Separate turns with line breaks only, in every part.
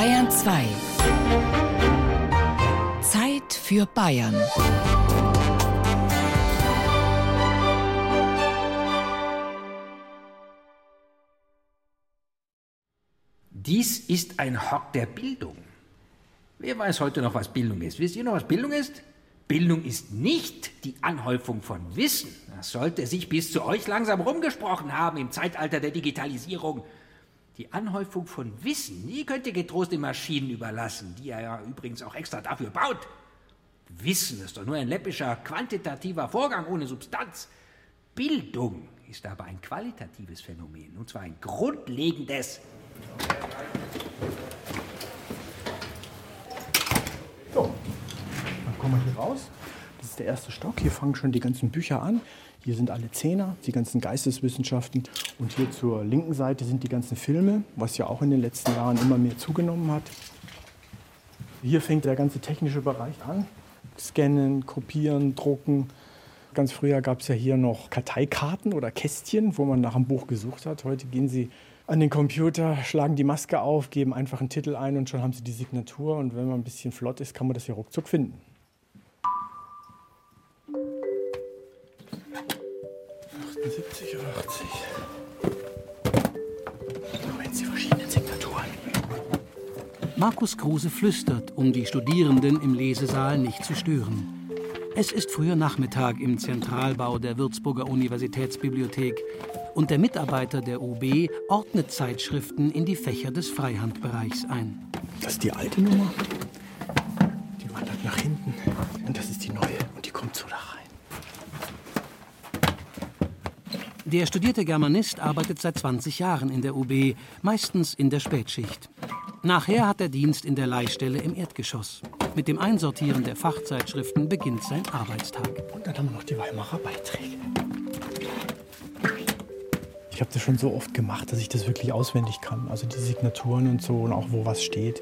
Bayern 2. Zeit für Bayern.
Dies ist ein Hort der Bildung. Wer weiß heute noch, was Bildung ist? Wisst ihr noch, was Bildung ist? Bildung ist nicht die Anhäufung von Wissen. Das sollte sich bis zu euch langsam rumgesprochen haben im Zeitalter der Digitalisierung. Die Anhäufung von Wissen, die könnt ihr getrost den Maschinen überlassen, die er ja übrigens auch extra dafür baut. Wissen ist doch nur ein läppischer, quantitativer Vorgang ohne Substanz. Bildung ist aber ein qualitatives Phänomen, und zwar ein grundlegendes.
So, dann kommen wir hier raus. Das ist der erste Stock. Hier fangen schon die ganzen Bücher an. Hier sind alle Zehner, die ganzen Geisteswissenschaften. Und hier zur linken Seite sind die ganzen Filme, was ja auch in den letzten Jahren immer mehr zugenommen hat. Hier fängt der ganze technische Bereich an. Scannen, kopieren, drucken. Ganz früher gab es ja hier noch Karteikarten oder Kästchen, wo man nach einem Buch gesucht hat. Heute gehen Sie an den Computer, schlagen die Maske auf, geben einfach einen Titel ein und schon haben Sie die Signatur. Und wenn man ein bisschen flott ist, kann man das hier ruckzuck finden. 78 oder 80. Moment, Sie verschiedenen Signaturen.
Markus Kruse flüstert, um die Studierenden im Lesesaal nicht zu stören. Es ist früher Nachmittag im Zentralbau der Würzburger Universitätsbibliothek und der Mitarbeiter der UB ordnet Zeitschriften in die Fächer des Freihandbereichs ein.
Das ist die alte Nummer.
Der studierte Germanist arbeitet seit 20 Jahren in der UB, meistens in der Spätschicht. Nachher hat er Dienst in der Leihstelle im Erdgeschoss. Mit dem Einsortieren der Fachzeitschriften beginnt sein Arbeitstag.
Und dann haben wir noch die Weimarer Beiträge. Ich habe das schon so oft gemacht, dass ich das wirklich auswendig kann. Also die Signaturen und so und auch wo was steht.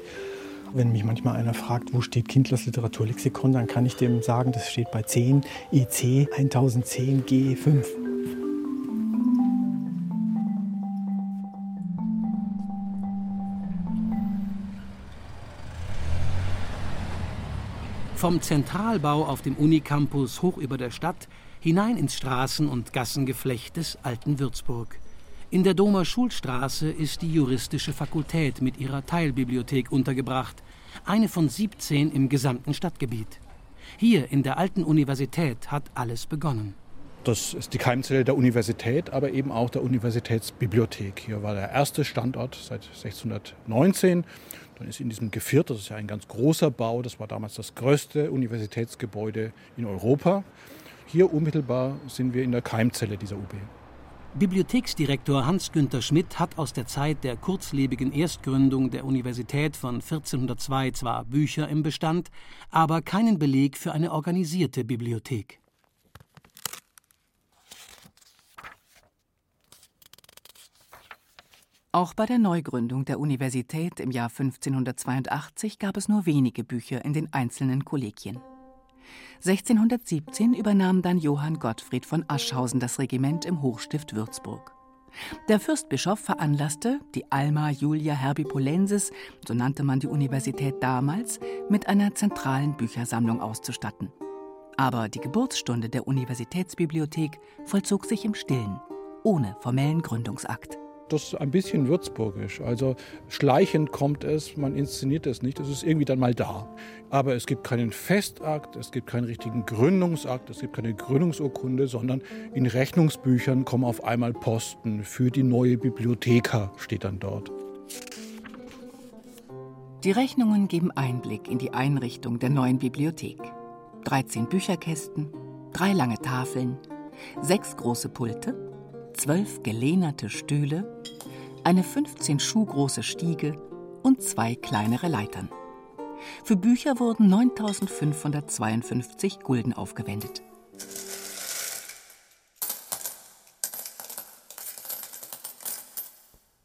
Wenn mich manchmal einer fragt, wo steht Kindlers Literaturlexikon, dann kann ich dem sagen, das steht bei 10 EC 1010 G5.
Vom Zentralbau auf dem Unicampus hoch über der Stadt hinein ins Straßen- und Gassengeflecht des alten Würzburg. In der Domer Schulstraße ist die juristische Fakultät mit ihrer Teilbibliothek untergebracht, eine von 17 im gesamten Stadtgebiet. Hier in der alten Universität hat alles begonnen.
Das ist die Keimzelle der Universität, aber eben auch der Universitätsbibliothek. Hier war der erste Standort seit 1619. Dann ist in diesem Geviert, das ist ja ein ganz großer Bau, das war damals das größte Universitätsgebäude in Europa. Hier unmittelbar sind wir in der Keimzelle dieser UB.
Bibliotheksdirektor Hans-Günther Schmidt hat aus der Zeit der kurzlebigen Erstgründung der Universität von 1402 zwar Bücher im Bestand, aber keinen Beleg für eine organisierte Bibliothek.
Auch bei der Neugründung der Universität im Jahr 1582 gab es nur wenige Bücher in den einzelnen Kollegien. 1617 übernahm dann Johann Gottfried von Aschhausen das Regiment im Hochstift Würzburg. Der Fürstbischof veranlasste, die Alma Julia Herbipolensis, so nannte man die Universität damals, mit einer zentralen Büchersammlung auszustatten. Aber die Geburtsstunde der Universitätsbibliothek vollzog sich im Stillen, ohne formellen Gründungsakt.
Das ist ein bisschen würzburgisch. Also schleichend kommt es, man inszeniert es nicht, es ist irgendwie dann mal da. Aber es gibt keinen Festakt, es gibt keinen richtigen Gründungsakt, es gibt keine Gründungsurkunde, sondern in Rechnungsbüchern kommen auf einmal Posten für die neue Bibliotheka, steht dann dort.
Die Rechnungen geben Einblick in die Einrichtung der neuen Bibliothek. 13 Bücherkästen, drei lange Tafeln, sechs große Pulte, zwölf gelehnerte Stühle, eine 15 Schuh große Stiege und zwei kleinere Leitern. Für Bücher wurden 9552 Gulden aufgewendet.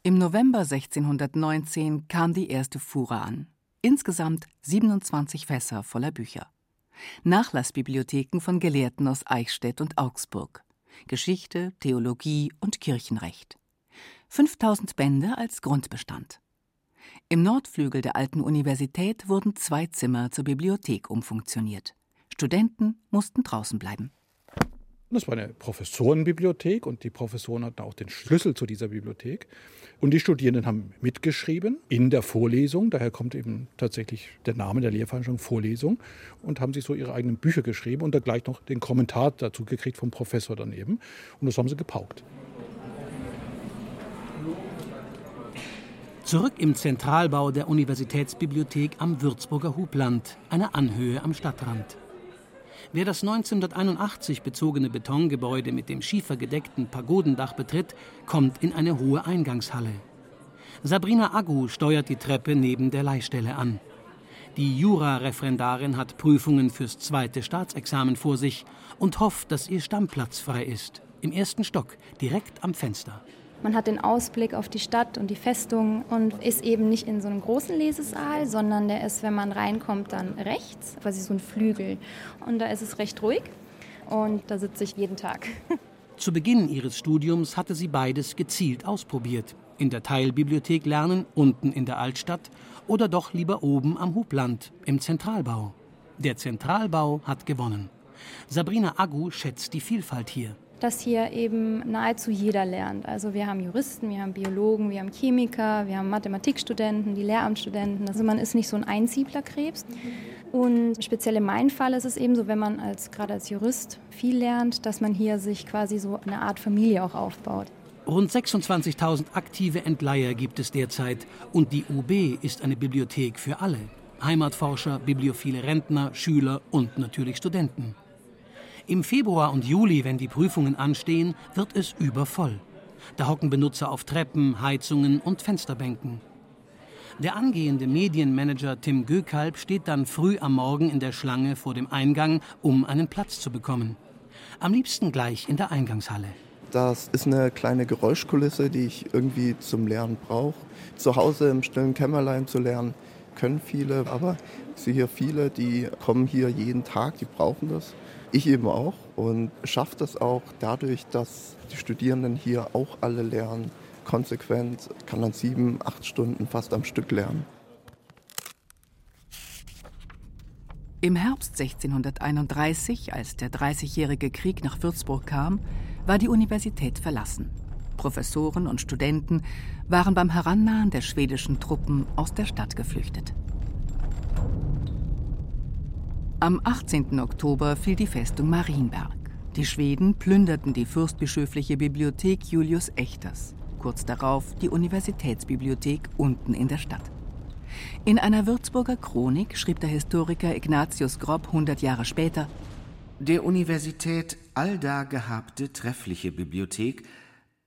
Im November 1619 kam die erste Fuhre an. Insgesamt 27 Fässer voller Bücher. Nachlassbibliotheken von Gelehrten aus Eichstätt und Augsburg. Geschichte, Theologie und Kirchenrecht. 5000 Bände als Grundbestand. Im Nordflügel der alten Universität wurden zwei Zimmer zur Bibliothek umfunktioniert. Studenten mussten draußen bleiben.
Das war eine Professorenbibliothek und die Professoren hatten auch den Schlüssel zu dieser Bibliothek. Und die Studierenden haben mitgeschrieben in der Vorlesung, daher kommt eben tatsächlich der Name der Lehrveranstaltung Vorlesung, und haben sich so ihre eigenen Bücher geschrieben und dann gleich noch den Kommentar dazu gekriegt vom Professor daneben. Und das haben sie gepaukt.
Zurück im Zentralbau der Universitätsbibliothek am Würzburger Hubland, einer Anhöhe am Stadtrand. Wer das 1981 bezogene Betongebäude mit dem schiefergedeckten Pagodendach betritt, kommt in eine hohe Eingangshalle. Sabrina Agu steuert die Treppe neben der Leihstelle an. Die Jura-Referendarin hat Prüfungen fürs zweite Staatsexamen vor sich und hofft, dass ihr Stammplatz frei ist. Im ersten Stock, direkt am Fenster.
Man hat den Ausblick auf die Stadt und die Festung und ist eben nicht in so einem großen Lesesaal, sondern der ist, wenn man reinkommt, dann rechts, quasi so ein Flügel. Und da ist es recht ruhig und da sitze ich jeden Tag.
Zu Beginn ihres Studiums hatte sie beides gezielt ausprobiert. In der Teilbibliothek lernen, unten in der Altstadt oder doch lieber oben am Hubland, im Zentralbau. Der Zentralbau hat gewonnen. Sabrina Agu schätzt die Vielfalt hier
dass hier eben nahezu jeder lernt. Also wir haben Juristen, wir haben Biologen, wir haben Chemiker, wir haben Mathematikstudenten, die Lehramtsstudenten. Also man ist nicht so ein Einsiedlerkrebs. Und speziell in meinem Fall ist es eben so, wenn man als, gerade als Jurist viel lernt, dass man hier sich quasi so eine Art Familie auch aufbaut.
Rund 26.000 aktive Entleiher gibt es derzeit und die UB ist eine Bibliothek für alle. Heimatforscher, bibliophile Rentner, Schüler und natürlich Studenten. Im Februar und Juli, wenn die Prüfungen anstehen, wird es übervoll. Da hocken Benutzer auf Treppen, Heizungen und Fensterbänken. Der angehende Medienmanager Tim Gökalb steht dann früh am Morgen in der Schlange vor dem Eingang, um einen Platz zu bekommen. Am liebsten gleich in der Eingangshalle.
Das ist eine kleine Geräuschkulisse, die ich irgendwie zum Lernen brauche. Zu Hause im stillen Kämmerlein zu lernen, können viele, aber ich sehe hier viele, die kommen hier jeden Tag, die brauchen das. Ich eben auch und schaffe das auch dadurch, dass die Studierenden hier auch alle lernen, konsequent, kann dann sieben, acht Stunden fast am Stück lernen.
Im Herbst 1631, als der Dreißigjährige Krieg nach Würzburg kam, war die Universität verlassen. Professoren und Studenten waren beim Herannahen der schwedischen Truppen aus der Stadt geflüchtet. Am 18. Oktober fiel die Festung Marienberg. Die Schweden plünderten die fürstbischöfliche Bibliothek Julius Echters, kurz darauf die Universitätsbibliothek unten in der Stadt. In einer Würzburger Chronik schrieb der Historiker Ignatius Grob 100 Jahre später:
Der Universität allda gehabte treffliche Bibliothek,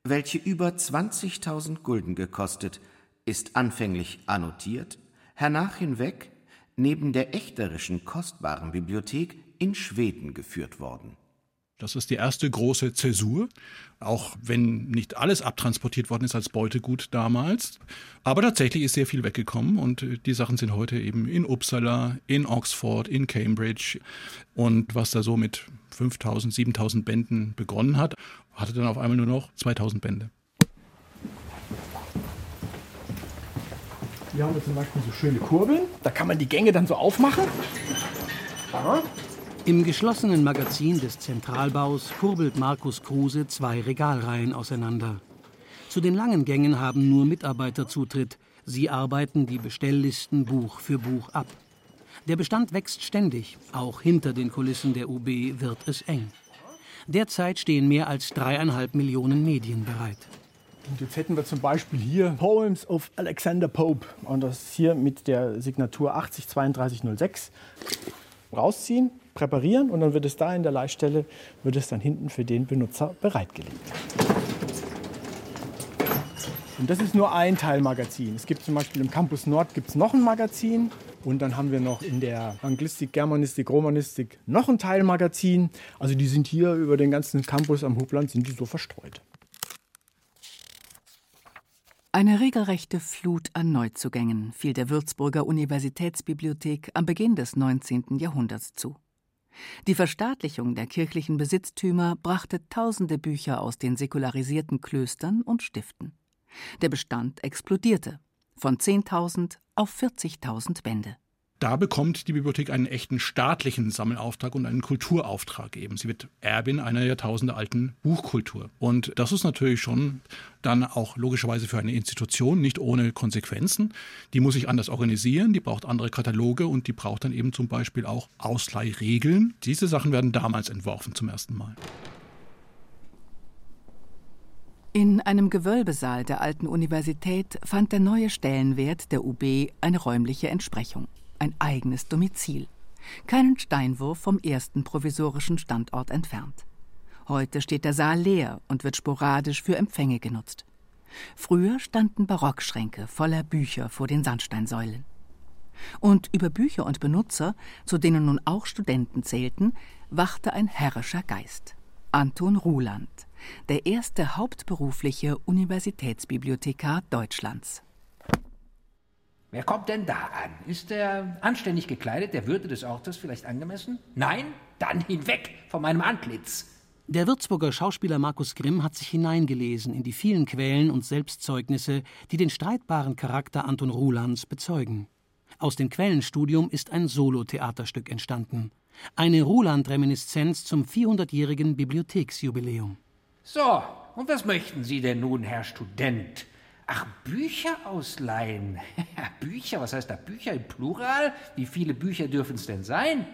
welche über 20.000 Gulden gekostet, ist anfänglich annotiert, hernach hinweg neben der echterischen kostbaren Bibliothek in Schweden geführt worden.
Das ist die erste große Zäsur, auch wenn nicht alles abtransportiert worden ist als Beutegut damals. Aber tatsächlich ist sehr viel weggekommen und die Sachen sind heute eben in Uppsala, in Oxford, in Cambridge. Und was da so mit 5000, 7000 Bänden begonnen hat, hatte dann auf einmal nur noch 2000 Bände.
Hier haben wir zum Beispiel so schöne Kurbeln. Da kann man die Gänge dann so aufmachen.
Ja. Im geschlossenen Magazin des Zentralbaus kurbelt Markus Kruse zwei Regalreihen auseinander. Zu den langen Gängen haben nur Mitarbeiter Zutritt. Sie arbeiten die Bestelllisten Buch für Buch ab. Der Bestand wächst ständig. Auch hinter den Kulissen der UB wird es eng. Derzeit stehen mehr als dreieinhalb Millionen Medien bereit.
Und jetzt hätten wir zum Beispiel hier Poems of Alexander Pope. Und das hier mit der Signatur 803206 rausziehen, präparieren und dann wird es da in der Leihstelle, wird es dann hinten für den Benutzer bereitgelegt. Und das ist nur ein Teilmagazin. Es gibt zum Beispiel im Campus Nord gibt's noch ein Magazin. Und dann haben wir noch in der Anglistik, Germanistik, Romanistik noch ein Teilmagazin. Also die sind hier über den ganzen Campus am Hubland sind die so verstreut.
Eine regelrechte Flut an Neuzugängen fiel der Würzburger Universitätsbibliothek am Beginn des 19. Jahrhunderts zu. Die Verstaatlichung der kirchlichen Besitztümer brachte tausende Bücher aus den säkularisierten Klöstern und Stiften. Der Bestand explodierte. von 10.000 auf 40.000 Bände.
Da bekommt die Bibliothek einen echten staatlichen Sammelauftrag und einen Kulturauftrag eben. Sie wird Erbin einer jahrtausendealten Buchkultur. Und das ist natürlich schon dann auch logischerweise für eine Institution nicht ohne Konsequenzen. Die muss sich anders organisieren, die braucht andere Kataloge und die braucht dann eben zum Beispiel auch Ausleihregeln. Diese Sachen werden damals entworfen zum ersten Mal.
In einem Gewölbesaal der alten Universität fand der neue Stellenwert der UB eine räumliche Entsprechung ein eigenes Domizil, keinen Steinwurf vom ersten provisorischen Standort entfernt. Heute steht der Saal leer und wird sporadisch für Empfänge genutzt. Früher standen Barockschränke voller Bücher vor den Sandsteinsäulen. Und über Bücher und Benutzer, zu denen nun auch Studenten zählten, wachte ein herrischer Geist. Anton Ruland, der erste hauptberufliche Universitätsbibliothekar Deutschlands.
Wer kommt denn da an? Ist er anständig gekleidet, der Würde des Ortes vielleicht angemessen? Nein? Dann hinweg von meinem Antlitz.
Der Würzburger Schauspieler Markus Grimm hat sich hineingelesen in die vielen Quellen und Selbstzeugnisse, die den streitbaren Charakter Anton Rulands bezeugen. Aus dem Quellenstudium ist ein Solotheaterstück entstanden. Eine Ruland-Reminiszenz zum 400-jährigen Bibliotheksjubiläum.
So, und was möchten Sie denn nun, Herr Student? Ach, Bücher ausleihen. Bücher, was heißt da Bücher im Plural? Wie viele Bücher dürfen es denn sein?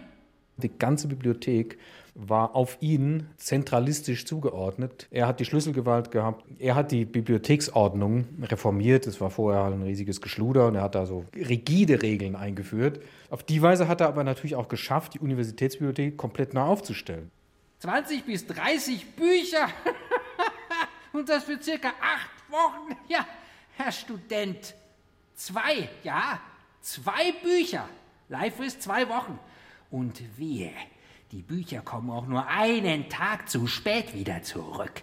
Die ganze Bibliothek war auf ihn zentralistisch zugeordnet. Er hat die Schlüsselgewalt gehabt. Er hat die Bibliotheksordnung reformiert. Es war vorher ein riesiges Geschluder und er hat da so rigide Regeln eingeführt. Auf die Weise hat er aber natürlich auch geschafft, die Universitätsbibliothek komplett neu aufzustellen.
20 bis 30 Bücher und das für circa acht Wochen. Ja, Herr Student, zwei, ja, zwei Bücher. Leihfrist zwei Wochen. Und wir, die Bücher kommen auch nur einen Tag zu spät wieder zurück.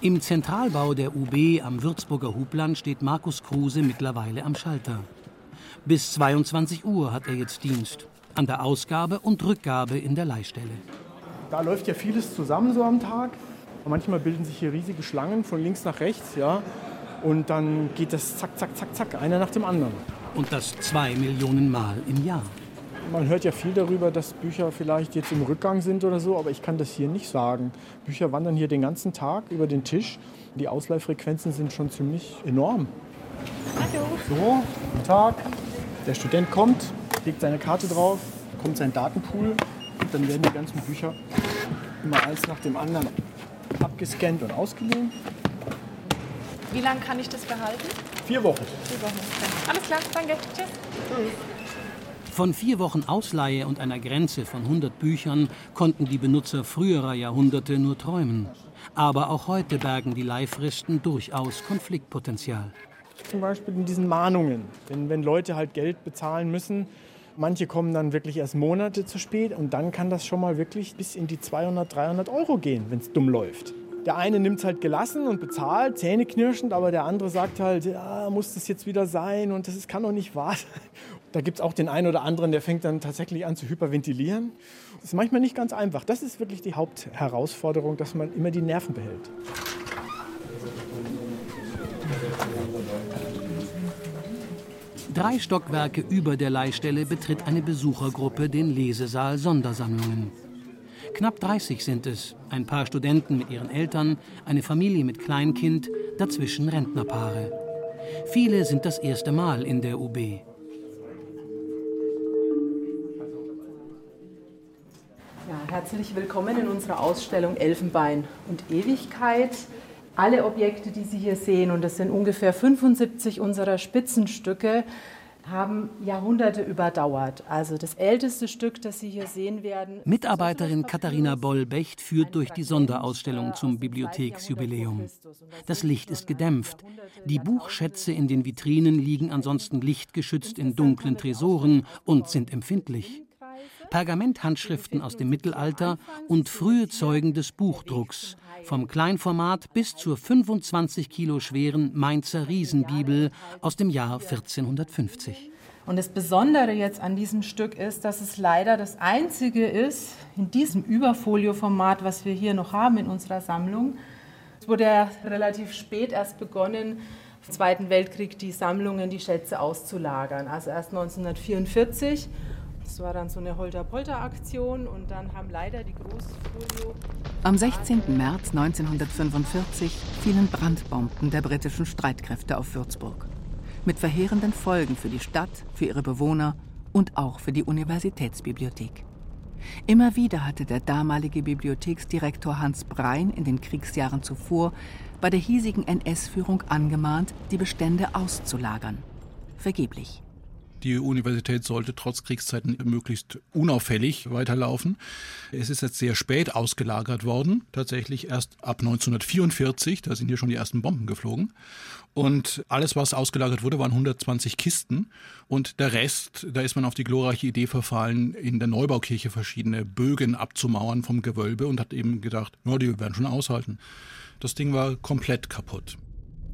Im Zentralbau der UB am Würzburger Hubland steht Markus Kruse mittlerweile am Schalter. Bis 22 Uhr hat er jetzt Dienst an der Ausgabe und Rückgabe in der Leihstelle.
Da läuft ja vieles zusammen so am Tag. Manchmal bilden sich hier riesige Schlangen von links nach rechts, ja. Und dann geht das zack, zack, zack, zack, einer nach dem anderen.
Und das zwei Millionen Mal im Jahr.
Man hört ja viel darüber, dass Bücher vielleicht jetzt im Rückgang sind oder so, aber ich kann das hier nicht sagen. Bücher wandern hier den ganzen Tag über den Tisch. Die Ausleihfrequenzen sind schon ziemlich enorm.
Hallo.
So, guten Tag. Der Student kommt, legt seine Karte drauf, kommt sein Datenpool und dann werden die ganzen Bücher immer eins nach dem anderen abgescannt und ausgeliehen.
Wie lange kann ich das behalten?
Vier Wochen.
Vier Wochen. Alles klar, danke. Tschüss.
Von vier Wochen Ausleihe und einer Grenze von 100 Büchern konnten die Benutzer früherer Jahrhunderte nur träumen. Aber auch heute bergen die Leihfristen durchaus Konfliktpotenzial.
Zum Beispiel in diesen Mahnungen. Wenn, wenn Leute halt Geld bezahlen müssen, Manche kommen dann wirklich erst Monate zu spät und dann kann das schon mal wirklich bis in die 200, 300 Euro gehen, wenn es dumm läuft. Der eine nimmt es halt gelassen und bezahlt, zähneknirschend, aber der andere sagt halt, ja, muss das jetzt wieder sein und das ist, kann doch nicht wahr sein. Da gibt es auch den einen oder anderen, der fängt dann tatsächlich an zu hyperventilieren. Das ist manchmal nicht ganz einfach. Das ist wirklich die Hauptherausforderung, dass man immer die Nerven behält.
Drei Stockwerke über der Leihstelle betritt eine Besuchergruppe den Lesesaal Sondersammlungen. Knapp 30 sind es, ein paar Studenten mit ihren Eltern, eine Familie mit Kleinkind, dazwischen Rentnerpaare. Viele sind das erste Mal in der UB.
Ja, herzlich willkommen in unserer Ausstellung Elfenbein und Ewigkeit. Alle Objekte, die Sie hier sehen, und das sind ungefähr 75 unserer Spitzenstücke, haben Jahrhunderte überdauert. Also das älteste Stück, das Sie hier sehen werden.
Mitarbeiterin Katharina Bollbecht führt durch die Sonderausstellung zum Bibliotheksjubiläum. Das Licht ist gedämpft. Die Buchschätze in den Vitrinen liegen ansonsten lichtgeschützt in dunklen Tresoren und sind empfindlich. Pergamenthandschriften aus dem Mittelalter und frühe Zeugen des Buchdrucks, vom Kleinformat bis zur 25 Kilo schweren Mainzer Riesenbibel aus dem Jahr 1450.
Und das Besondere jetzt an diesem Stück ist, dass es leider das einzige ist in diesem Überfolioformat, was wir hier noch haben in unserer Sammlung. Es wurde ja relativ spät erst begonnen, im Zweiten Weltkrieg die Sammlungen, die Schätze auszulagern. Also erst 1944. Das war dann so eine Holter-Polter-Aktion und dann haben leider die Großfolio.
Am 16. März 1945 fielen Brandbomben der britischen Streitkräfte auf Würzburg mit verheerenden Folgen für die Stadt, für ihre Bewohner und auch für die Universitätsbibliothek. Immer wieder hatte der damalige Bibliotheksdirektor Hans Brein in den Kriegsjahren zuvor bei der hiesigen NS-Führung angemahnt, die Bestände auszulagern. Vergeblich.
Die Universität sollte trotz Kriegszeiten möglichst unauffällig weiterlaufen. Es ist jetzt sehr spät ausgelagert worden, tatsächlich erst ab 1944, da sind hier schon die ersten Bomben geflogen. Und alles, was ausgelagert wurde, waren 120 Kisten. Und der Rest, da ist man auf die glorreiche Idee verfallen, in der Neubaukirche verschiedene Bögen abzumauern vom Gewölbe und hat eben gedacht, ja, die werden schon aushalten. Das Ding war komplett kaputt.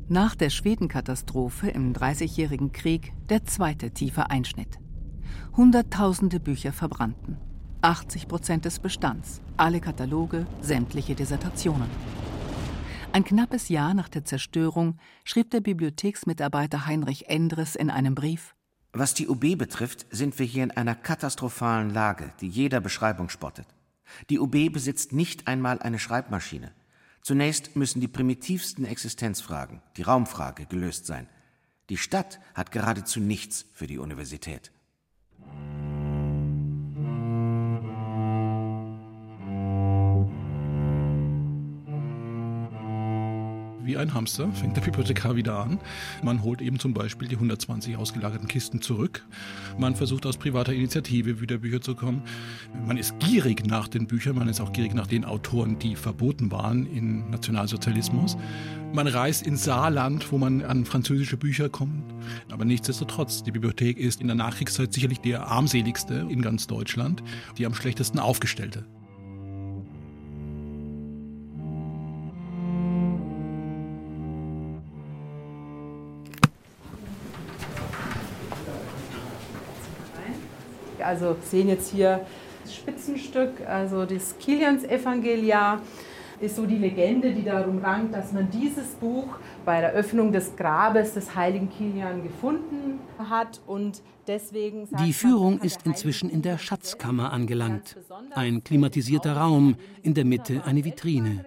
Nach der Schwedenkatastrophe im Dreißigjährigen Krieg der zweite tiefe Einschnitt. Hunderttausende Bücher verbrannten. 80 Prozent des Bestands, alle Kataloge, sämtliche Dissertationen. Ein knappes Jahr nach der Zerstörung schrieb der Bibliotheksmitarbeiter Heinrich Endres in einem Brief
Was die UB betrifft, sind wir hier in einer katastrophalen Lage, die jeder Beschreibung spottet. Die UB besitzt nicht einmal eine Schreibmaschine. Zunächst müssen die primitivsten Existenzfragen, die Raumfrage, gelöst sein. Die Stadt hat geradezu nichts für die Universität.
Wie ein Hamster, fängt der Bibliothekar wieder an. Man holt eben zum Beispiel die 120 ausgelagerten Kisten zurück. Man versucht aus privater Initiative wieder Bücher zu kommen. Man ist gierig nach den Büchern, man ist auch gierig nach den Autoren, die verboten waren im Nationalsozialismus. Man reist ins Saarland, wo man an französische Bücher kommt. Aber nichtsdestotrotz, die Bibliothek ist in der Nachkriegszeit sicherlich der armseligste in ganz Deutschland, die am schlechtesten aufgestellte.
Also sehen jetzt hier das Spitzenstück, also das Kilians Evangelia ist so die Legende, die darum rankt, dass man dieses Buch bei der Öffnung des Grabes des heiligen Kilian gefunden hat und deswegen
Die Führung ist inzwischen in der Schatzkammer angelangt. Ein klimatisierter Raum, in der Mitte eine Vitrine.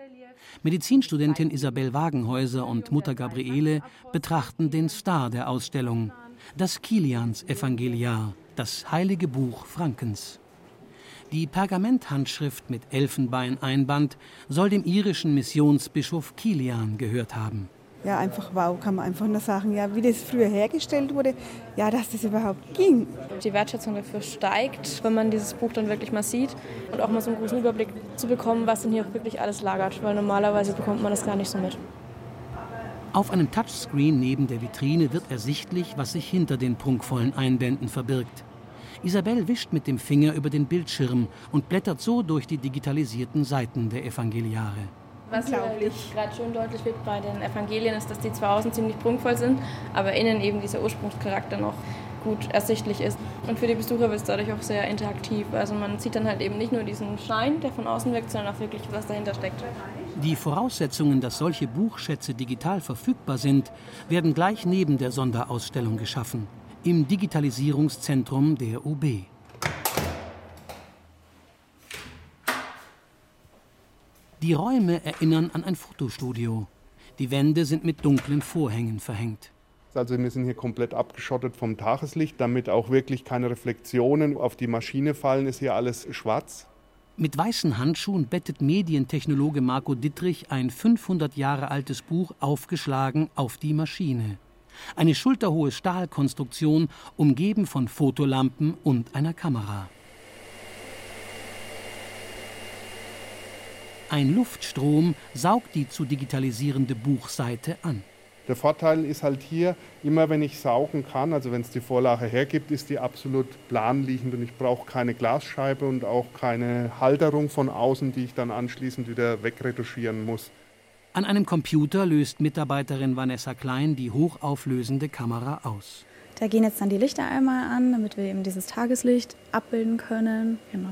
Medizinstudentin Isabel Wagenhäuser und Mutter Gabriele betrachten den Star der Ausstellung, das Kilians Evangeliar das heilige Buch Frankens. Die Pergamenthandschrift mit Elfenbeineinband soll dem irischen Missionsbischof Kilian gehört haben.
Ja, einfach wow, kann man einfach nur sagen, ja, wie das früher hergestellt wurde, ja, dass das überhaupt ging.
Die Wertschätzung dafür steigt, wenn man dieses Buch dann wirklich mal sieht und auch mal so einen großen Überblick zu bekommen, was denn hier wirklich alles lagert, weil normalerweise bekommt man das gar nicht so mit.
Auf einem Touchscreen neben der Vitrine wird ersichtlich, was sich hinter den prunkvollen Einbänden verbirgt. Isabel wischt mit dem Finger über den Bildschirm und blättert so durch die digitalisierten Seiten der Evangeliare.
Was gerade schön deutlich wird bei den Evangelien ist, dass die zwar außen ziemlich prunkvoll sind, aber innen eben dieser Ursprungscharakter noch gut ersichtlich ist. Und für die Besucher wird es dadurch auch sehr interaktiv. Also man sieht dann halt eben nicht nur diesen Schein, der von außen wirkt, sondern auch wirklich, was dahinter steckt.
Die Voraussetzungen, dass solche Buchschätze digital verfügbar sind, werden gleich neben der Sonderausstellung geschaffen im Digitalisierungszentrum der UB. Die Räume erinnern an ein Fotostudio. Die Wände sind mit dunklen Vorhängen verhängt.
Also wir sind hier komplett abgeschottet vom Tageslicht, damit auch wirklich keine Reflexionen auf die Maschine fallen, ist hier alles schwarz.
Mit weißen Handschuhen bettet Medientechnologe Marco Dittrich ein 500 Jahre altes Buch aufgeschlagen auf die Maschine. Eine schulterhohe Stahlkonstruktion, umgeben von Fotolampen und einer Kamera. Ein Luftstrom saugt die zu digitalisierende Buchseite an.
Der Vorteil ist halt hier, immer wenn ich saugen kann, also wenn es die Vorlage hergibt, ist die absolut planliegend und ich brauche keine Glasscheibe und auch keine Halterung von außen, die ich dann anschließend wieder wegretuschieren muss.
An einem Computer löst Mitarbeiterin Vanessa Klein die hochauflösende Kamera aus.
Da gehen jetzt dann die Lichter einmal an, damit wir eben dieses Tageslicht abbilden können. Genau.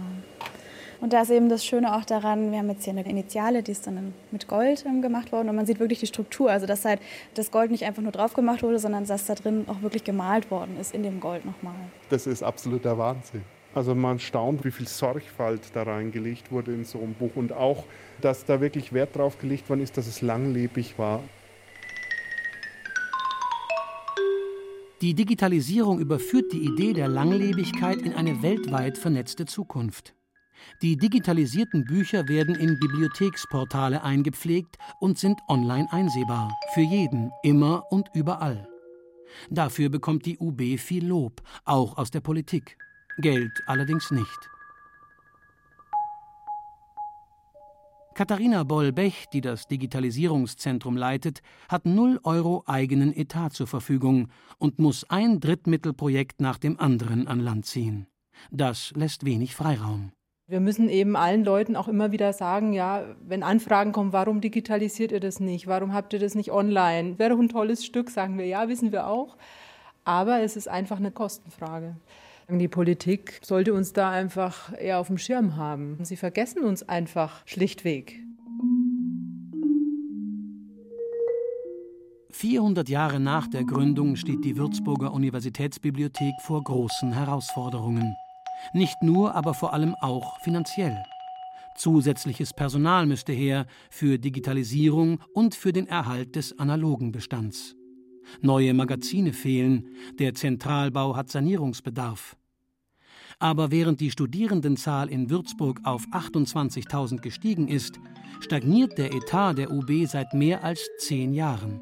Und da ist eben das Schöne auch daran, wir haben jetzt hier eine Initiale, die ist dann mit Gold ähm, gemacht worden und man sieht wirklich die Struktur, also dass halt das Gold nicht einfach nur drauf gemacht wurde, sondern dass da drin auch wirklich gemalt worden ist in dem Gold nochmal.
Das ist absoluter Wahnsinn. Also man staunt, wie viel Sorgfalt da reingelegt wurde in so ein Buch und auch, dass da wirklich Wert drauf gelegt worden ist, dass es langlebig war.
Die Digitalisierung überführt die Idee der Langlebigkeit in eine weltweit vernetzte Zukunft. Die digitalisierten Bücher werden in Bibliotheksportale eingepflegt und sind online einsehbar, für jeden, immer und überall. Dafür bekommt die UB viel Lob, auch aus der Politik. Geld allerdings nicht. Katharina Boll-Bech, die das Digitalisierungszentrum leitet, hat 0 Euro eigenen Etat zur Verfügung und muss ein Drittmittelprojekt nach dem anderen an Land ziehen. Das lässt wenig Freiraum.
Wir müssen eben allen Leuten auch immer wieder sagen, ja, wenn Anfragen kommen, warum digitalisiert ihr das nicht? Warum habt ihr das nicht online? Wäre doch ein tolles Stück, sagen wir, ja, wissen wir auch. Aber es ist einfach eine Kostenfrage. Die Politik sollte uns da einfach eher auf dem Schirm haben. Sie vergessen uns einfach schlichtweg.
400 Jahre nach der Gründung steht die Würzburger Universitätsbibliothek vor großen Herausforderungen. Nicht nur, aber vor allem auch finanziell. Zusätzliches Personal müsste her für Digitalisierung und für den Erhalt des analogen Bestands. Neue Magazine fehlen, der Zentralbau hat Sanierungsbedarf. Aber während die Studierendenzahl in Würzburg auf 28.000 gestiegen ist, stagniert der Etat der UB seit mehr als zehn Jahren.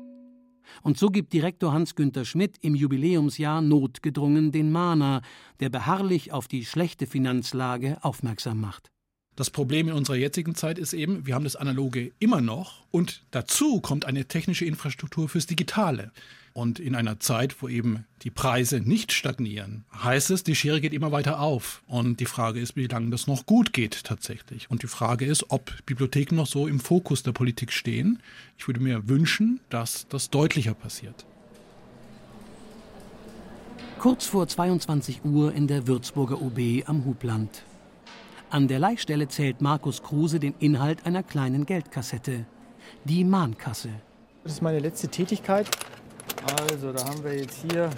Und so gibt Direktor Hans-Günter Schmidt im Jubiläumsjahr notgedrungen den Mahner, der beharrlich auf die schlechte Finanzlage aufmerksam macht.
Das Problem in unserer jetzigen Zeit ist eben, wir haben das Analoge immer noch und dazu kommt eine technische Infrastruktur fürs Digitale. Und in einer Zeit, wo eben die Preise nicht stagnieren, heißt es, die Schere geht immer weiter auf. Und die Frage ist, wie lange das noch gut geht tatsächlich. Und die Frage ist, ob Bibliotheken noch so im Fokus der Politik stehen. Ich würde mir wünschen, dass das deutlicher passiert.
Kurz vor 22 Uhr in der Würzburger UB am Hubland. An der Leihstelle zählt Markus Kruse den Inhalt einer kleinen Geldkassette. Die Mahnkasse.
Das ist meine letzte Tätigkeit. Also, da haben wir jetzt hier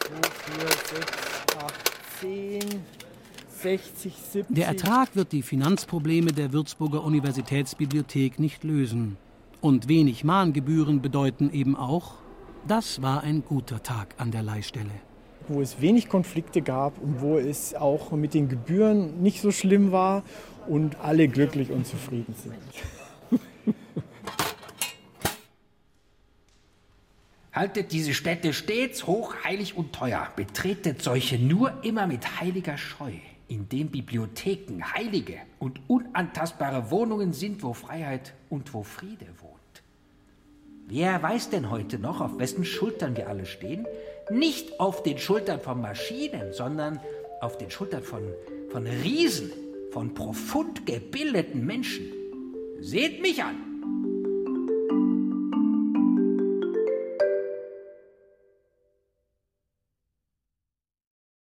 2, 4, 6, 8, 10, 60, 70.
Der Ertrag wird die Finanzprobleme der Würzburger Universitätsbibliothek nicht lösen. Und wenig Mahngebühren bedeuten eben auch, das war ein guter Tag an der Leihstelle
wo es wenig Konflikte gab und wo es auch mit den Gebühren nicht so schlimm war und alle glücklich und zufrieden sind.
Haltet diese Städte stets hoch, heilig und teuer. Betretet solche nur immer mit heiliger Scheu, indem Bibliotheken heilige und unantastbare Wohnungen sind, wo Freiheit und wo Friede wohnt. Wer weiß denn heute noch, auf wessen Schultern wir alle stehen? Nicht auf den Schultern von Maschinen, sondern auf den Schultern von, von Riesen, von profund gebildeten Menschen. Seht mich an!